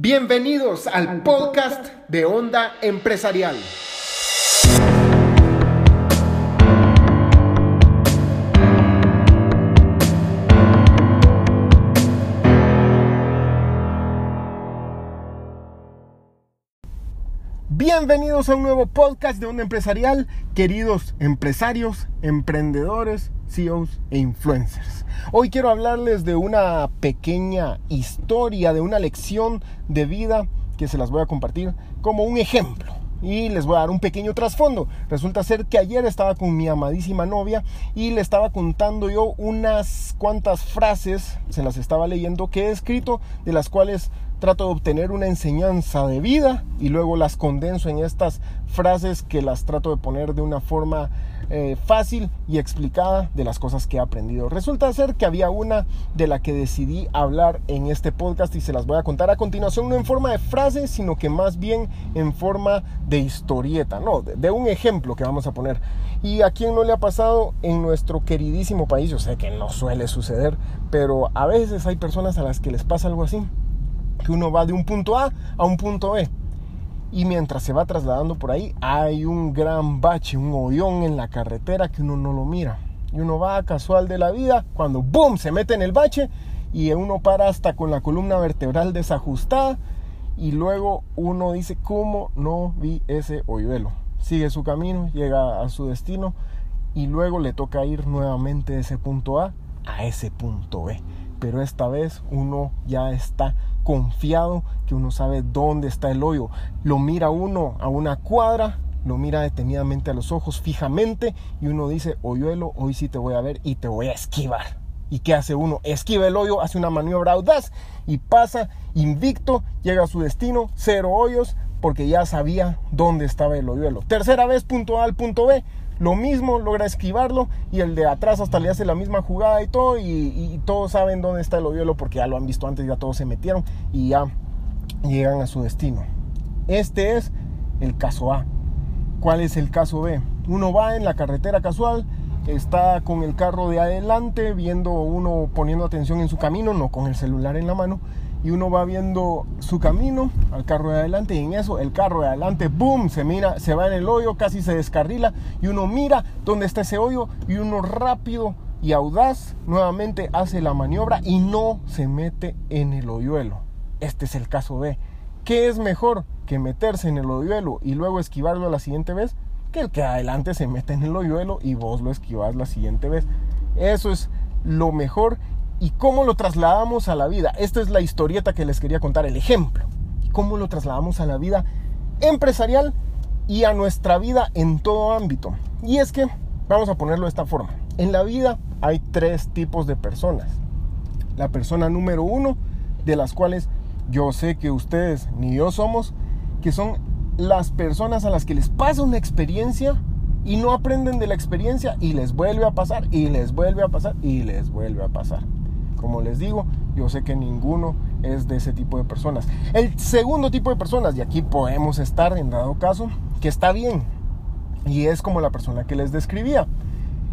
Bienvenidos al podcast de Onda Empresarial. Bienvenidos a un nuevo podcast de Onda Empresarial, queridos empresarios, emprendedores, CEOs e influencers. Hoy quiero hablarles de una pequeña historia, de una lección de vida que se las voy a compartir como un ejemplo. Y les voy a dar un pequeño trasfondo. Resulta ser que ayer estaba con mi amadísima novia y le estaba contando yo unas cuantas frases, se las estaba leyendo, que he escrito, de las cuales trato de obtener una enseñanza de vida y luego las condenso en estas frases que las trato de poner de una forma eh, fácil y explicada de las cosas que he aprendido. Resulta ser que había una de la que decidí hablar en este podcast y se las voy a contar a continuación, no en forma de frase, sino que más bien en forma de historieta, no, de, de un ejemplo que vamos a poner. Y a quien no le ha pasado en nuestro queridísimo país, yo sé que no suele suceder, pero a veces hay personas a las que les pasa algo así que uno va de un punto A a un punto B. Y mientras se va trasladando por ahí, hay un gran bache, un hoyón en la carretera que uno no lo mira. Y uno va casual de la vida, cuando ¡boom! se mete en el bache y uno para hasta con la columna vertebral desajustada. Y luego uno dice, ¿cómo no vi ese hoyuelo? Sigue su camino, llega a su destino y luego le toca ir nuevamente de ese punto A a ese punto B. Pero esta vez uno ya está confiado que uno sabe dónde está el hoyo. Lo mira uno a una cuadra, lo mira detenidamente a los ojos, fijamente, y uno dice, hoyuelo, hoy sí te voy a ver y te voy a esquivar. ¿Y qué hace uno? Esquiva el hoyo, hace una maniobra audaz y pasa invicto, llega a su destino, cero hoyos, porque ya sabía dónde estaba el hoyuelo. Tercera vez, punto A al punto B, lo mismo, logra esquivarlo y el de atrás hasta le hace la misma jugada y todo y, todos saben dónde está el hoyuelo porque ya lo han visto antes, ya todos se metieron y ya llegan a su destino. Este es el caso A. ¿Cuál es el caso B? Uno va en la carretera casual, está con el carro de adelante, viendo uno poniendo atención en su camino, no con el celular en la mano, y uno va viendo su camino al carro de adelante y en eso el carro de adelante, boom, se mira, se va en el hoyo, casi se descarrila y uno mira dónde está ese hoyo y uno rápido y audaz nuevamente hace la maniobra y no se mete en el hoyuelo. Este es el caso B. ¿Qué es mejor que meterse en el hoyuelo y luego esquivarlo la siguiente vez? Que el que adelante se mete en el hoyuelo y vos lo esquivas la siguiente vez. Eso es lo mejor y cómo lo trasladamos a la vida. Esta es la historieta que les quería contar, el ejemplo. Cómo lo trasladamos a la vida empresarial y a nuestra vida en todo ámbito. Y es que, vamos a ponerlo de esta forma. En la vida hay tres tipos de personas. La persona número uno, de las cuales yo sé que ustedes ni yo somos, que son las personas a las que les pasa una experiencia y no aprenden de la experiencia y les vuelve a pasar y les vuelve a pasar y les vuelve a pasar. Como les digo, yo sé que ninguno es de ese tipo de personas. El segundo tipo de personas, y aquí podemos estar en dado caso, que está bien, y es como la persona que les describía.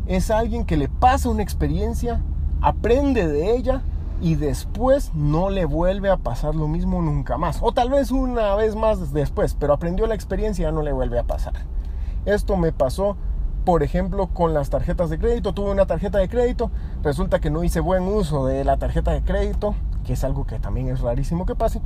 Es alguien que le pasa una experiencia, aprende de ella y después no le vuelve a pasar lo mismo nunca más. O tal vez una vez más después, pero aprendió la experiencia y ya no le vuelve a pasar. Esto me pasó por ejemplo, con las tarjetas de crédito. Tuve una tarjeta de crédito, resulta que no hice buen uso de la tarjeta de crédito, que es algo que también es rarísimo que pase.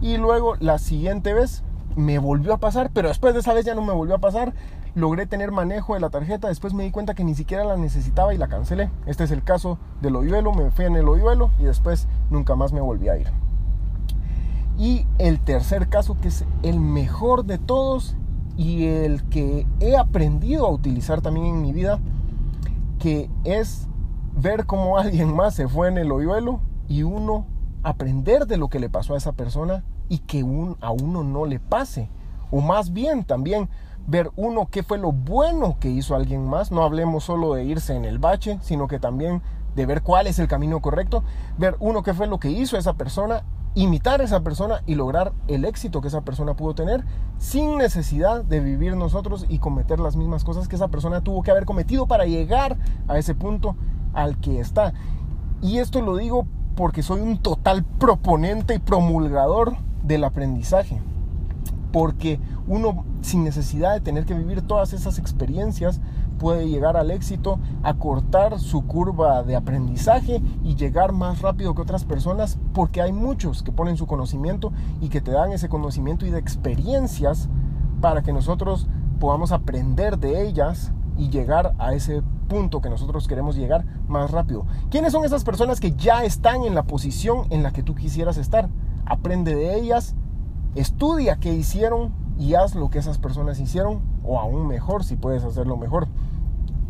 Y luego la siguiente vez me volvió a pasar, pero después de esa vez ya no me volvió a pasar. Logré tener manejo de la tarjeta, después me di cuenta que ni siquiera la necesitaba y la cancelé. Este es el caso del hoyuelo, me fui en el hoyuelo y después nunca más me volví a ir. Y el tercer caso, que es el mejor de todos, y el que he aprendido a utilizar también en mi vida, que es ver cómo alguien más se fue en el hoyuelo y uno aprender de lo que le pasó a esa persona y que a uno no le pase. O más bien también ver uno qué fue lo bueno que hizo alguien más. No hablemos solo de irse en el bache, sino que también de ver cuál es el camino correcto. Ver uno qué fue lo que hizo esa persona imitar a esa persona y lograr el éxito que esa persona pudo tener sin necesidad de vivir nosotros y cometer las mismas cosas que esa persona tuvo que haber cometido para llegar a ese punto al que está. Y esto lo digo porque soy un total proponente y promulgador del aprendizaje. Porque uno sin necesidad de tener que vivir todas esas experiencias puede llegar al éxito, acortar su curva de aprendizaje y llegar más rápido que otras personas porque hay muchos que ponen su conocimiento y que te dan ese conocimiento y de experiencias para que nosotros podamos aprender de ellas y llegar a ese punto que nosotros queremos llegar más rápido. ¿Quiénes son esas personas que ya están en la posición en la que tú quisieras estar? Aprende de ellas, estudia qué hicieron y haz lo que esas personas hicieron o aún mejor si puedes hacerlo mejor.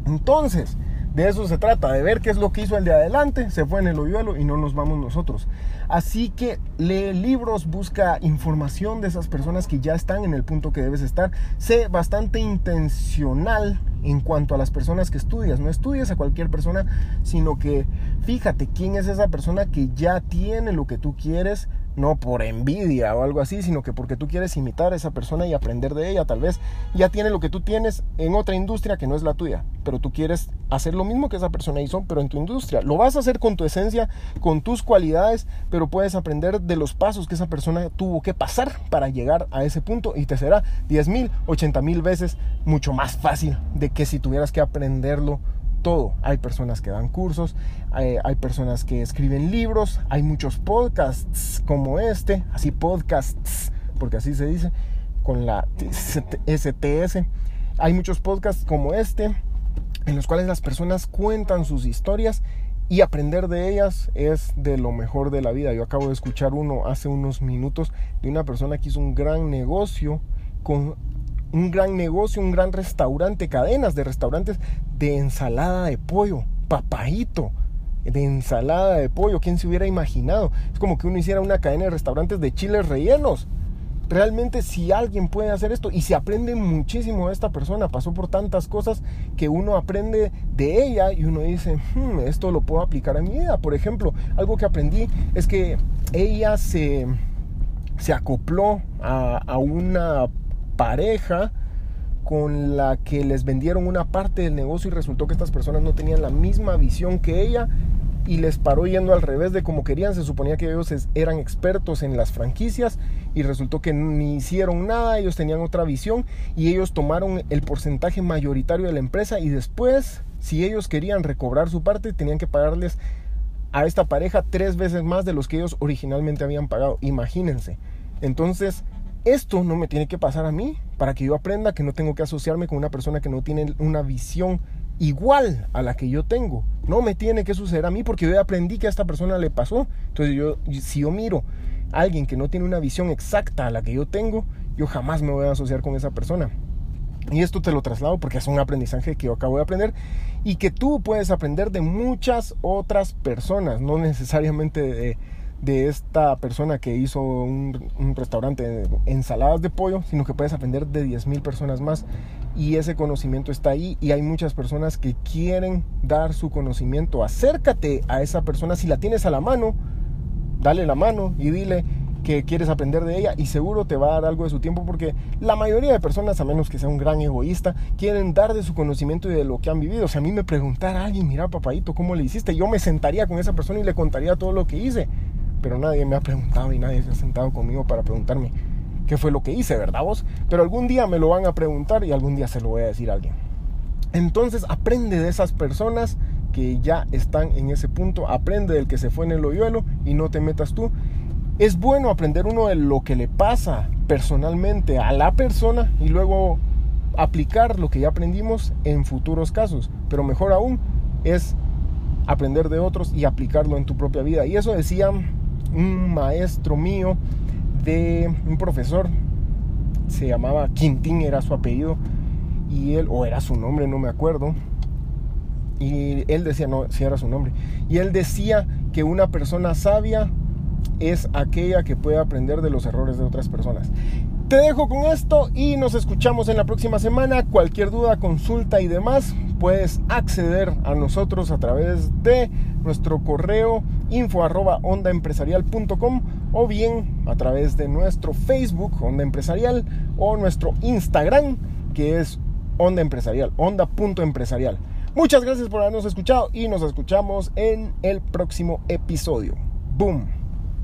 Entonces, de eso se trata, de ver qué es lo que hizo el de adelante, se fue en el hoyuelo y no nos vamos nosotros. Así que lee libros, busca información de esas personas que ya están en el punto que debes estar. Sé bastante intencional en cuanto a las personas que estudias. No estudias a cualquier persona, sino que fíjate quién es esa persona que ya tiene lo que tú quieres, no por envidia o algo así, sino que porque tú quieres imitar a esa persona y aprender de ella. Tal vez ya tiene lo que tú tienes en otra industria que no es la tuya, pero tú quieres hacer lo mismo que esa persona hizo, pero en tu industria. Lo vas a hacer con tu esencia, con tus cualidades, pero puedes aprender de los pasos que esa persona tuvo que pasar para llegar a ese punto y te será 10 mil, 80 mil veces mucho más fácil de que si tuvieras que aprenderlo todo. Hay personas que dan cursos, hay, personas que escriben libros, hay muchos podcasts como este, así podcasts, porque así se dice, con la STS. Hay muchos podcasts como este, en los cuales las personas cuentan sus historias y aprender de ellas es de lo mejor de la vida. Yo acabo de escuchar uno hace unos minutos de una persona que hizo un gran negocio con un gran negocio, un gran restaurante, cadenas de restaurantes de ensalada de pollo, papaito, de ensalada de pollo, ¿quién se hubiera imaginado? Es como que uno hiciera una cadena de restaurantes de chiles rellenos. Realmente si alguien puede hacer esto y se aprende muchísimo de esta persona, pasó por tantas cosas que uno aprende de ella y uno dice, hmm, esto lo puedo aplicar a mi vida. Por ejemplo, algo que aprendí es que ella se, se acopló a, a una pareja con la que les vendieron una parte del negocio y resultó que estas personas no tenían la misma visión que ella y les paró yendo al revés de como querían. Se suponía que ellos eran expertos en las franquicias y resultó que ni hicieron nada, ellos tenían otra visión y ellos tomaron el porcentaje mayoritario de la empresa y después, si ellos querían recobrar su parte, tenían que pagarles a esta pareja tres veces más de los que ellos originalmente habían pagado. Imagínense. Entonces, esto no me tiene que pasar a mí para que yo aprenda que no tengo que asociarme con una persona que no tiene una visión igual a la que yo tengo. No me tiene que suceder a mí porque yo aprendí que a esta persona le pasó. Entonces yo, si yo miro a alguien que no tiene una visión exacta a la que yo tengo, yo jamás me voy a asociar con esa persona. Y esto te lo traslado porque es un aprendizaje que yo acabo de aprender y que tú puedes aprender de muchas otras personas, no necesariamente de de esta persona que hizo un, restaurante de ensaladas de pollo, sino que puedes aprender de 10.000 personas más y ese conocimiento está ahí y hay muchas personas que quieren dar su conocimiento. Acércate a esa persona, si la tienes a la mano, dale la mano y dile que quieres aprender de ella y seguro te va a dar algo de su tiempo porque la mayoría de personas, a menos que sea un gran egoísta, quieren dar de su conocimiento y de lo que han vivido. O sea, a mí me preguntara alguien, mira papadito, ¿cómo le hiciste? Yo me sentaría con esa persona y le contaría todo lo que hice pero nadie me ha preguntado y nadie se ha sentado conmigo para preguntarme qué fue lo que hice, ¿verdad vos? Pero algún día me lo van a preguntar y algún día se lo voy a decir a alguien. Entonces aprende de esas personas que ya están en ese punto, aprende del que se fue en el hoyuelo y no te metas tú. Es bueno aprender uno de lo que le pasa personalmente a la persona y luego aplicar lo que ya aprendimos en futuros casos, pero mejor aún es aprender de otros y aplicarlo en tu propia vida. Y eso decía un maestro mío de un profesor, se llamaba Quintín, era su apellido, y él, o era su nombre, no me acuerdo, y él decía, no, si era su nombre, y él decía que una persona sabia es aquella que puede aprender de los errores de otras personas. Te dejo con esto y nos escuchamos en la próxima semana. Cualquier duda, consulta y demás, puedes acceder a nosotros a través de nuestro correo info o bien a través de nuestro Facebook Onda Empresarial o nuestro Instagram que es Onda Empresarial, onda.empresarial. Muchas gracias por habernos escuchado y nos escuchamos en el próximo episodio. Boom.